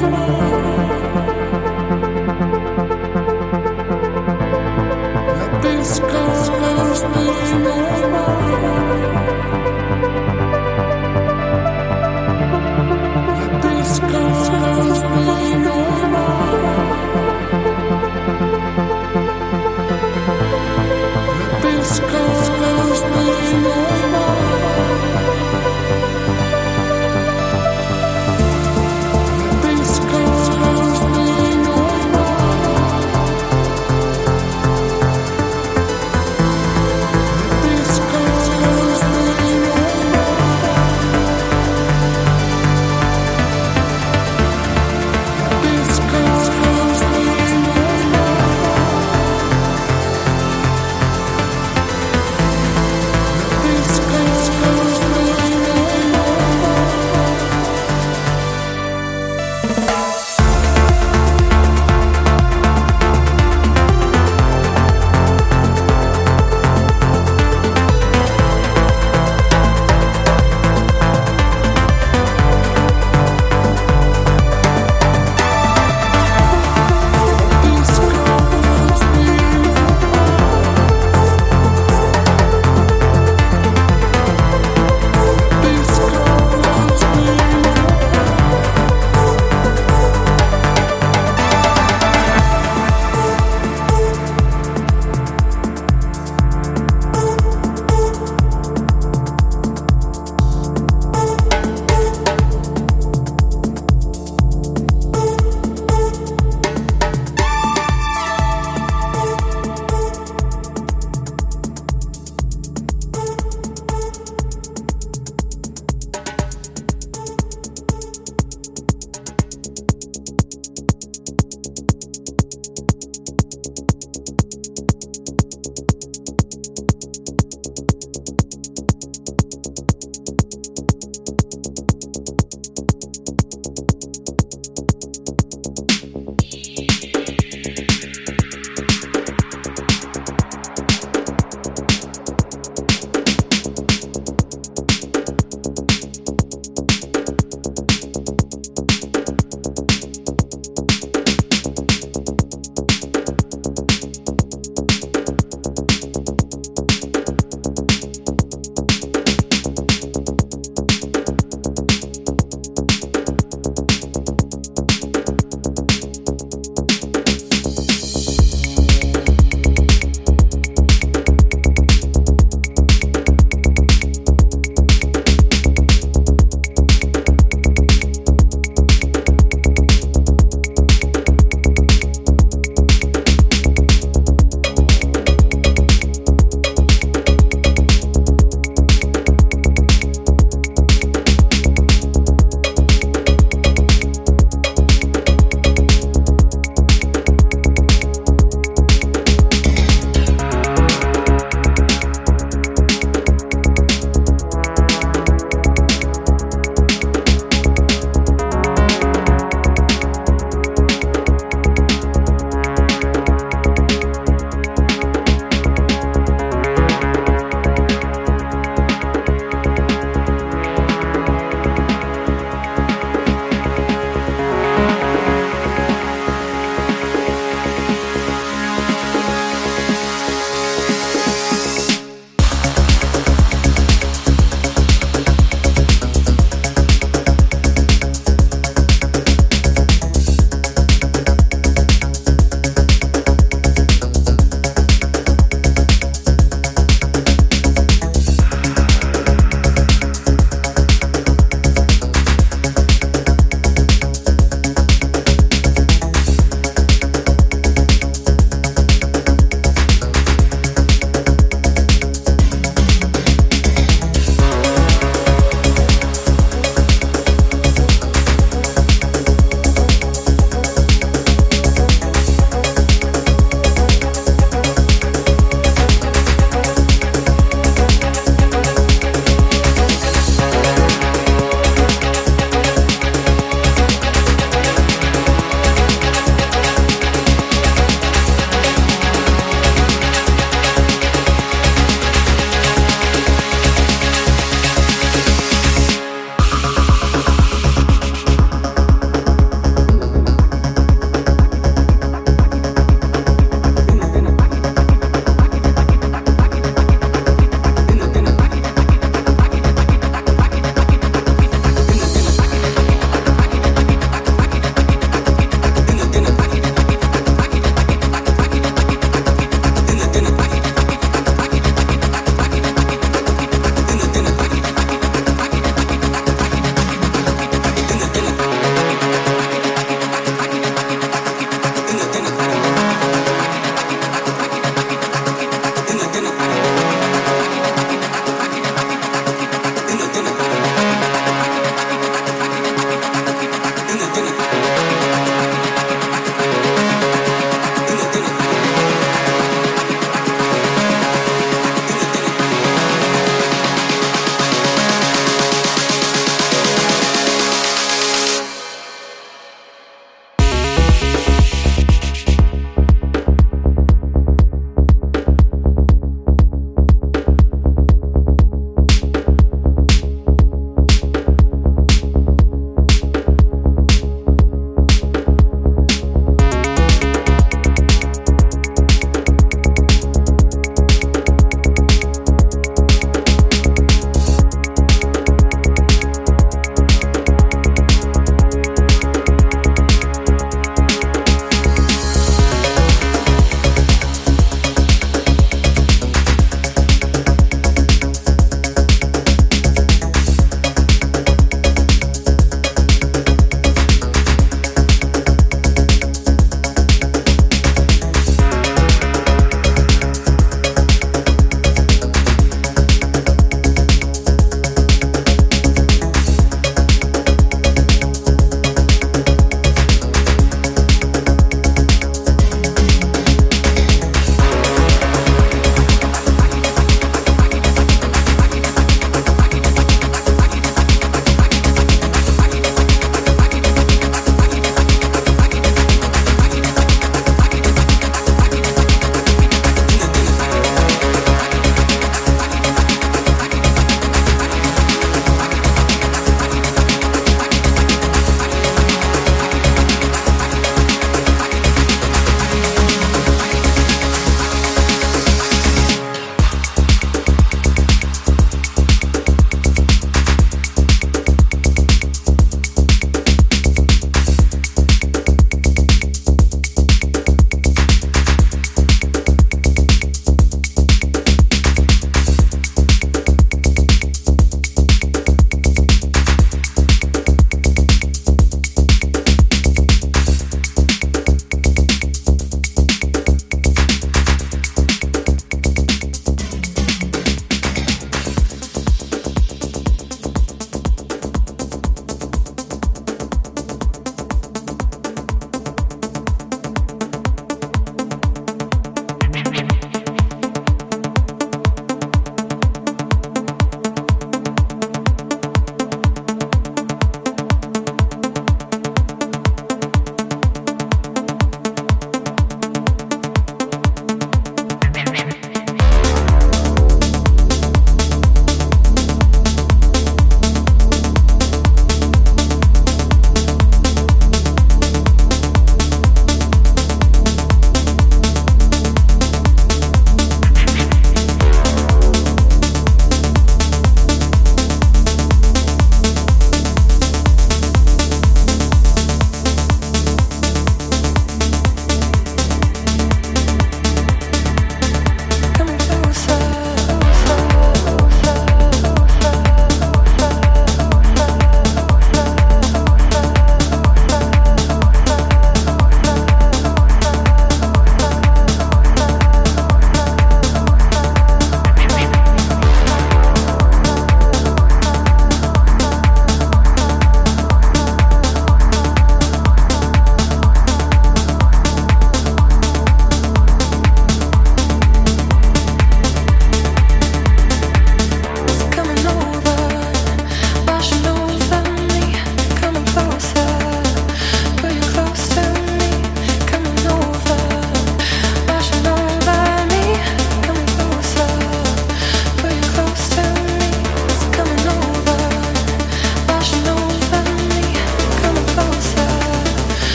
Let this go.